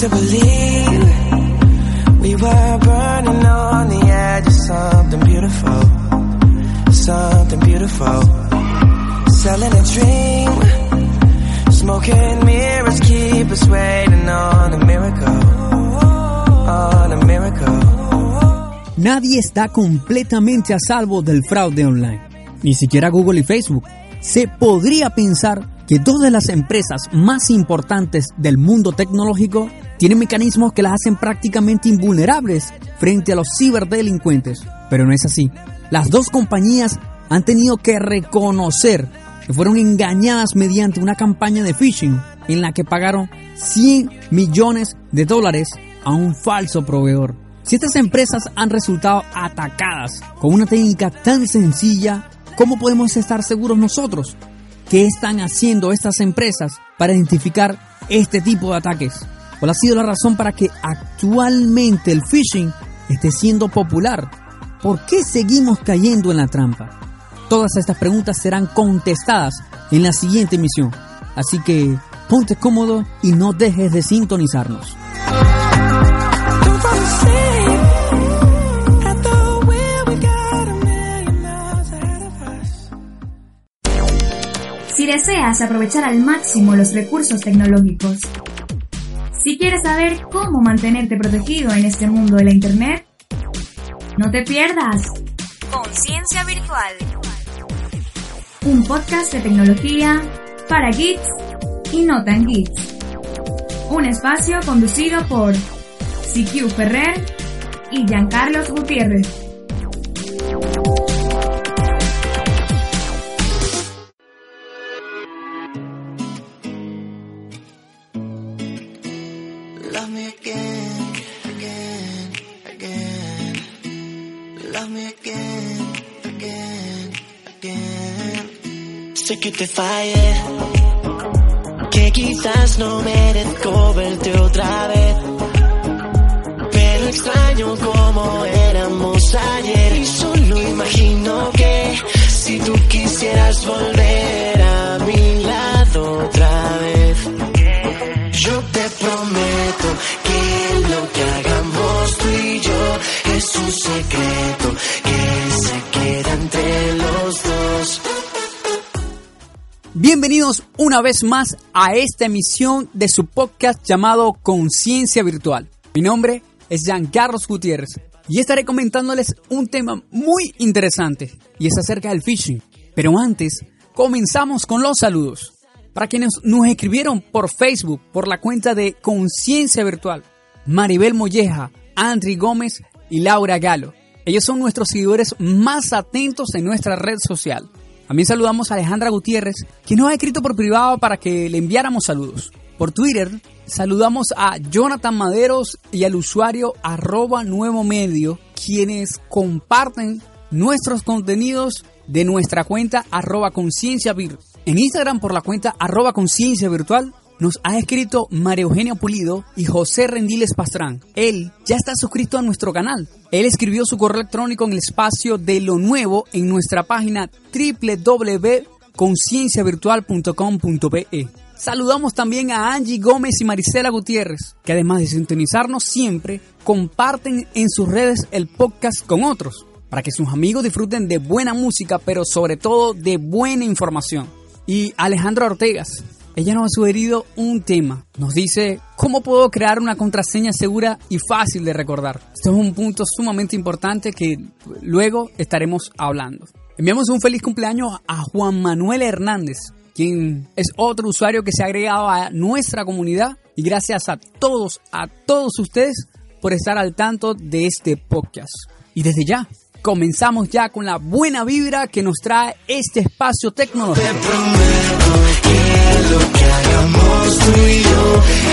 to believe we were burning on the edge of something beautiful, something beautiful. Selling a dream, smoking mirrors keep us waiting on a miracle, on a miracle. Nadie está completamente a salvo del fraude online, ni siquiera Google y Facebook. Se podría pensar que dos de las empresas más importantes del mundo tecnológico tienen mecanismos que las hacen prácticamente invulnerables frente a los ciberdelincuentes, pero no es así. Las dos compañías han tenido que reconocer que fueron engañadas mediante una campaña de phishing en la que pagaron 100 millones de dólares a un falso proveedor. Si estas empresas han resultado atacadas con una técnica tan sencilla, ¿cómo podemos estar seguros nosotros? ¿Qué están haciendo estas empresas para identificar este tipo de ataques? ¿Cuál ha sido la razón para que actualmente el phishing esté siendo popular? ¿Por qué seguimos cayendo en la trampa? Todas estas preguntas serán contestadas en la siguiente emisión. Así que ponte cómodo y no dejes de sintonizarnos. Deseas aprovechar al máximo los recursos tecnológicos, si quieres saber cómo mantenerte protegido en este mundo de la Internet, no te pierdas Conciencia Virtual, un podcast de tecnología para geeks y no tan geeks. Un espacio conducido por CQ Ferrer y Giancarlos Gutiérrez. Sé que te fallé, que quizás no merezco verte otra vez. Pero extraño como éramos ayer y solo imagino que si tú quisieras volver a mi lado otra vez. Yo te prometo Bienvenidos una vez más a esta emisión de su podcast llamado Conciencia Virtual. Mi nombre es Giancarlos Gutiérrez y estaré comentándoles un tema muy interesante y es acerca del phishing. Pero antes, comenzamos con los saludos. Para quienes nos escribieron por Facebook, por la cuenta de Conciencia Virtual, Maribel Molleja, Andri Gómez y Laura Galo. Ellos son nuestros seguidores más atentos en nuestra red social. También saludamos a Alejandra Gutiérrez, que nos ha escrito por privado para que le enviáramos saludos. Por Twitter, saludamos a Jonathan Maderos y al usuario arroba nuevo medio, quienes comparten nuestros contenidos de nuestra cuenta arroba conciencia. En Instagram por la cuenta arroba conciencia virtual nos ha escrito María Eugenia Pulido y José Rendiles Pastrán. Él ya está suscrito a nuestro canal. Él escribió su correo electrónico en el espacio de lo nuevo en nuestra página www.concienciavirtual.com.be. Saludamos también a Angie Gómez y Marisela Gutiérrez, que además de sintonizarnos siempre, comparten en sus redes el podcast con otros, para que sus amigos disfruten de buena música, pero sobre todo de buena información. Y Alejandra Ortegas, ella nos ha sugerido un tema. Nos dice, ¿cómo puedo crear una contraseña segura y fácil de recordar? Esto es un punto sumamente importante que luego estaremos hablando. Enviamos un feliz cumpleaños a Juan Manuel Hernández, quien es otro usuario que se ha agregado a nuestra comunidad. Y gracias a todos, a todos ustedes por estar al tanto de este podcast. Y desde ya, comenzamos ya con la buena vibra que nos trae este espacio tecnológico. Lo que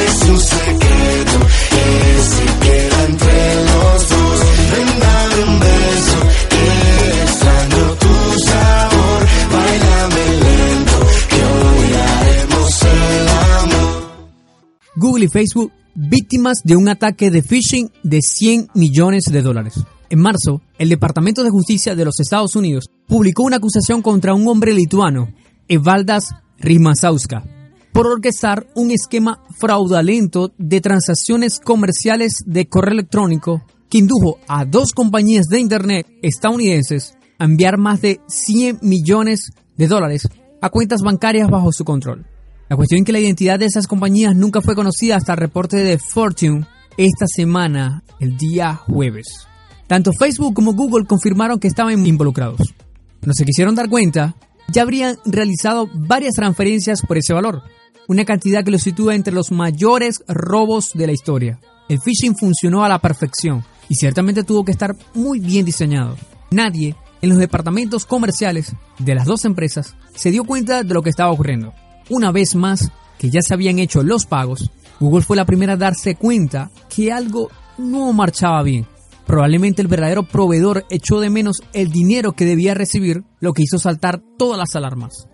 es un secreto que los dos. Un beso tu. Bailame lento. Google y Facebook víctimas de un ataque de phishing de 100 millones de dólares. En marzo, el Departamento de Justicia de los Estados Unidos publicó una acusación contra un hombre lituano, Evaldas Rimasauska, por orquestar un esquema fraudulento de transacciones comerciales de correo electrónico que indujo a dos compañías de Internet estadounidenses a enviar más de 100 millones de dólares a cuentas bancarias bajo su control. La cuestión es que la identidad de esas compañías nunca fue conocida hasta el reporte de Fortune esta semana, el día jueves. Tanto Facebook como Google confirmaron que estaban involucrados. No se quisieron dar cuenta, ya habrían realizado varias transferencias por ese valor, una cantidad que los sitúa entre los mayores robos de la historia. El phishing funcionó a la perfección y ciertamente tuvo que estar muy bien diseñado. Nadie en los departamentos comerciales de las dos empresas se dio cuenta de lo que estaba ocurriendo. Una vez más, que ya se habían hecho los pagos, Google fue la primera a darse cuenta que algo no marchaba bien. Probablemente el verdadero proveedor echó de menos el dinero que debía recibir, lo que hizo saltar todas las alarmas.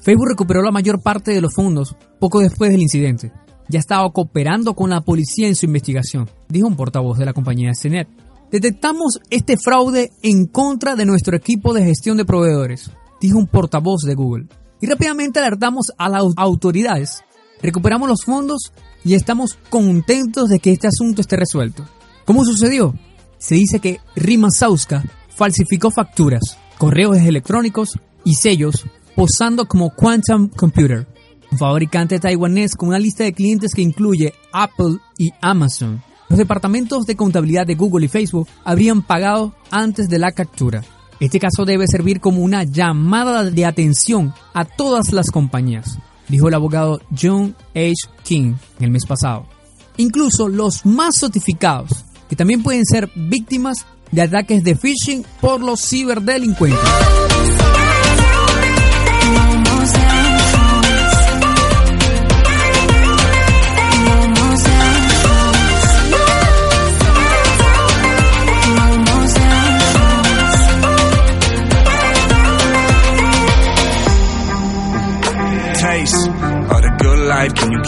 Facebook recuperó la mayor parte de los fondos poco después del incidente. Ya estaba cooperando con la policía en su investigación, dijo un portavoz de la compañía CNET. Detectamos este fraude en contra de nuestro equipo de gestión de proveedores, dijo un portavoz de Google. Y rápidamente alertamos a las autoridades. Recuperamos los fondos y estamos contentos de que este asunto esté resuelto. ¿Cómo sucedió? Se dice que Rima Sauska falsificó facturas, correos electrónicos y sellos posando como Quantum Computer, un fabricante taiwanés con una lista de clientes que incluye Apple y Amazon. Los departamentos de contabilidad de Google y Facebook habrían pagado antes de la captura. Este caso debe servir como una llamada de atención a todas las compañías, dijo el abogado John H. King el mes pasado. Incluso los más notificados, que también pueden ser víctimas de ataques de phishing por los ciberdelincuentes.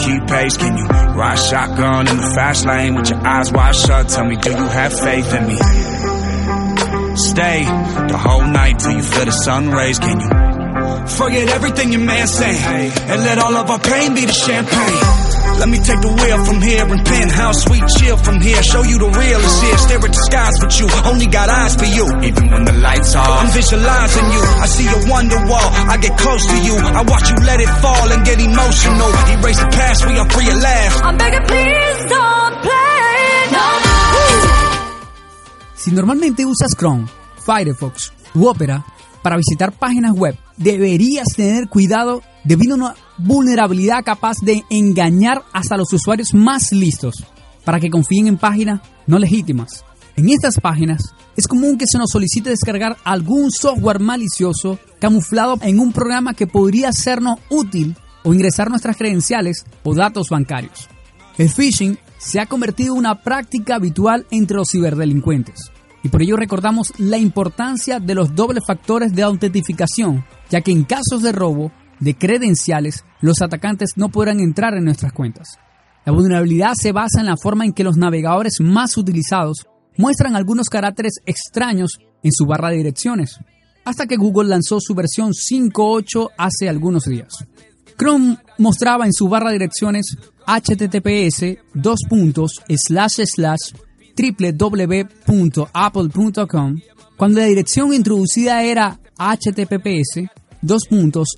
Keep pace? Can you ride shotgun in the fast lane with your eyes wide shut? Tell me, do you have faith in me? Stay the whole night till you feel the sun rays. Can you forget everything your man say and let all of our pain be the champagne? Let me take the wheel from here and penthouse sweet chill from here. Show you the real is here. Stare at the skies with you. Only got eyes for you. Even when the lights off, I'm visualizing you. I see your wonder wall. I get close to you. I watch you let it fall and get emotional. Erase the past. We are free at last. I'm begging, please don't play. No, no. Si normalmente usas Chrome, Firefox u Opera para visitar páginas web, deberías tener cuidado debido a una vulnerabilidad capaz de engañar hasta los usuarios más listos para que confíen en páginas no legítimas. En estas páginas es común que se nos solicite descargar algún software malicioso camuflado en un programa que podría sernos útil o ingresar nuestras credenciales o datos bancarios. El phishing se ha convertido en una práctica habitual entre los ciberdelincuentes y por ello recordamos la importancia de los dobles factores de autentificación, ya que en casos de robo de credenciales, los atacantes no podrán entrar en nuestras cuentas. La vulnerabilidad se basa en la forma en que los navegadores más utilizados muestran algunos caracteres extraños en su barra de direcciones, hasta que Google lanzó su versión 5.8 hace algunos días. Chrome mostraba en su barra de direcciones https dos puntos slash slash www.apple.com cuando la dirección introducida era https dos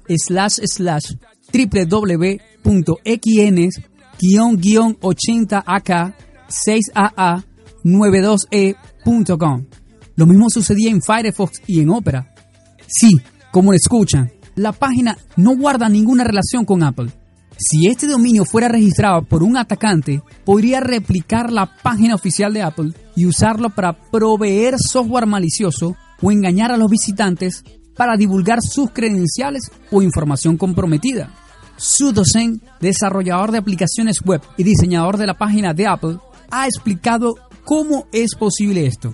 slash slash www.xn-80ak 6aa 92e.com. Lo mismo sucedía en Firefox y en Opera. Sí, como escuchan, la página no guarda ninguna relación con Apple. Si este dominio fuera registrado por un atacante, podría replicar la página oficial de Apple y usarlo para proveer software malicioso o engañar a los visitantes para divulgar sus credenciales o información comprometida. Sudosen, desarrollador de aplicaciones web y diseñador de la página de Apple, ha explicado cómo es posible esto.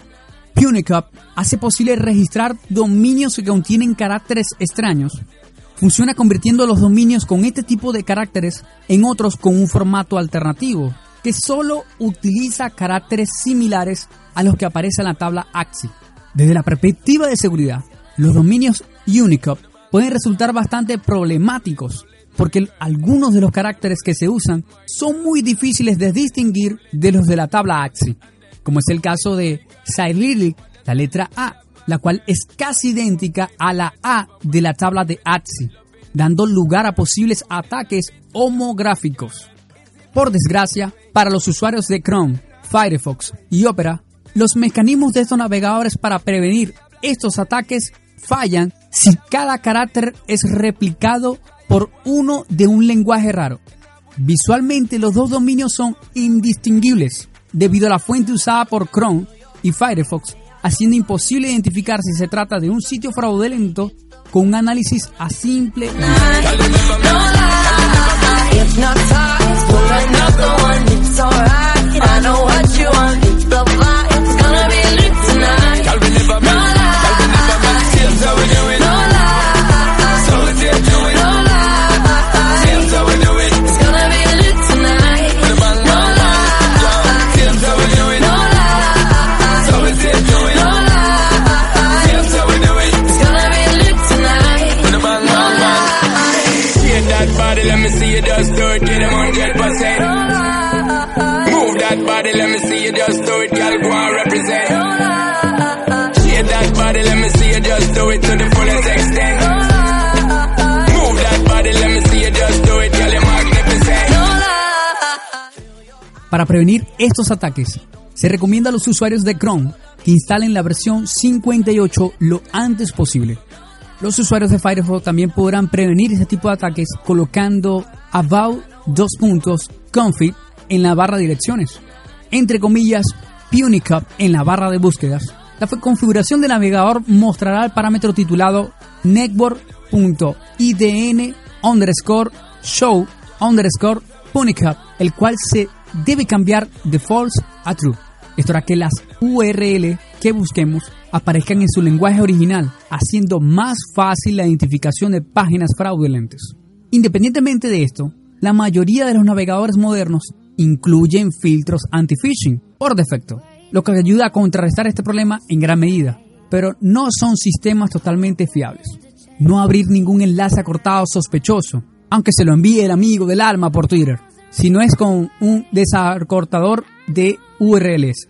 Punicup hace posible registrar dominios que contienen caracteres extraños. Funciona convirtiendo los dominios con este tipo de caracteres en otros con un formato alternativo, que solo utiliza caracteres similares a los que aparecen en la tabla AXI. Desde la perspectiva de seguridad, los dominios Unicode pueden resultar bastante problemáticos, porque algunos de los caracteres que se usan son muy difíciles de distinguir de los de la tabla AXI, como es el caso de Cyrillic, la letra A, la cual es casi idéntica a la A de la tabla de AXI, dando lugar a posibles ataques homográficos. Por desgracia, para los usuarios de Chrome, Firefox y Opera, los mecanismos de estos navegadores para prevenir estos ataques fallan si cada carácter es replicado por uno de un lenguaje raro. Visualmente los dos dominios son indistinguibles debido a la fuente usada por Chrome y Firefox, haciendo imposible identificar si se trata de un sitio fraudulento con un análisis a simple Para prevenir estos ataques, se recomienda a los usuarios de Chrome que instalen la versión 58 lo antes posible. Los usuarios de Firefox también podrán prevenir este tipo de ataques colocando about dos puntos config en la barra de direcciones, entre comillas Punicap en la barra de búsquedas. La configuración del navegador mostrará el parámetro titulado network.idn underscore show underscore punicap, el cual se debe cambiar de false a true. Esto hará que las URL que busquemos aparezcan en su lenguaje original, haciendo más fácil la identificación de páginas fraudulentas. Independientemente de esto, la mayoría de los navegadores modernos incluyen filtros anti-phishing por defecto, lo que ayuda a contrarrestar este problema en gran medida, pero no son sistemas totalmente fiables. No abrir ningún enlace acortado sospechoso, aunque se lo envíe el amigo del alma por Twitter si no es con un desacortador de URLs.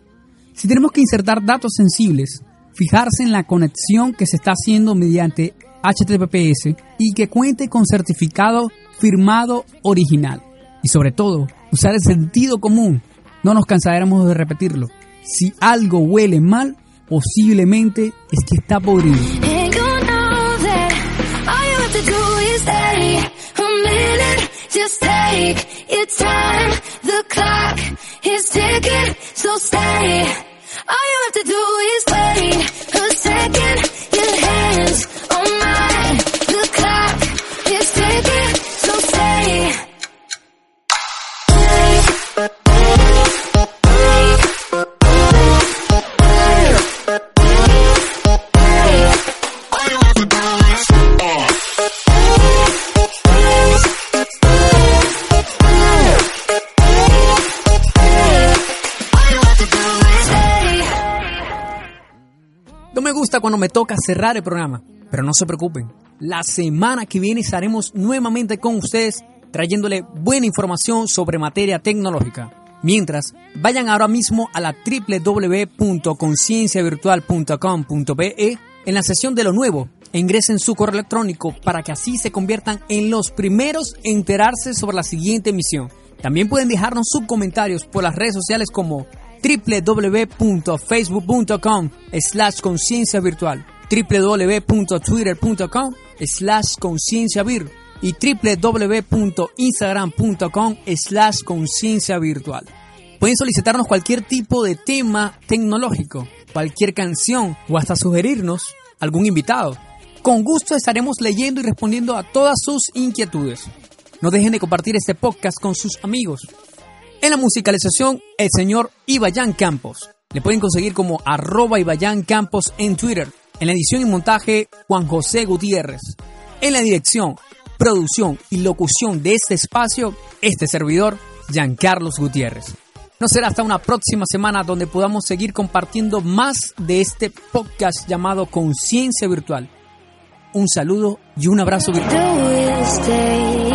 Si tenemos que insertar datos sensibles, fijarse en la conexión que se está haciendo mediante HTTPS y que cuente con certificado firmado original. Y sobre todo, usar el sentido común. No nos cansaremos de repetirlo. Si algo huele mal, posiblemente es que está podrido. Just take your time. The clock is ticking, so stay. All you have to do is wait a second. Your hands cuando me toca cerrar el programa, pero no se preocupen. La semana que viene estaremos nuevamente con ustedes trayéndole buena información sobre materia tecnológica. Mientras, vayan ahora mismo a la www.concienciavirtual.com.be en la sesión de lo nuevo e ingresen su correo electrónico para que así se conviertan en los primeros en enterarse sobre la siguiente emisión. También pueden dejarnos sus comentarios por las redes sociales como www.facebook.com slash conciencia virtual, www.twitter.com slash conciencia vir y www.instagram.com slash conciencia virtual. Pueden solicitarnos cualquier tipo de tema tecnológico, cualquier canción o hasta sugerirnos algún invitado. Con gusto estaremos leyendo y respondiendo a todas sus inquietudes. No dejen de compartir este podcast con sus amigos. En la musicalización, el señor Ibayan Campos. Le pueden conseguir como arroba Ibayan Campos en Twitter. En la edición y montaje, Juan José Gutiérrez. En la dirección, producción y locución de este espacio, este servidor, Giancarlos Gutiérrez. No será hasta una próxima semana donde podamos seguir compartiendo más de este podcast llamado Conciencia Virtual. Un saludo y un abrazo virtual.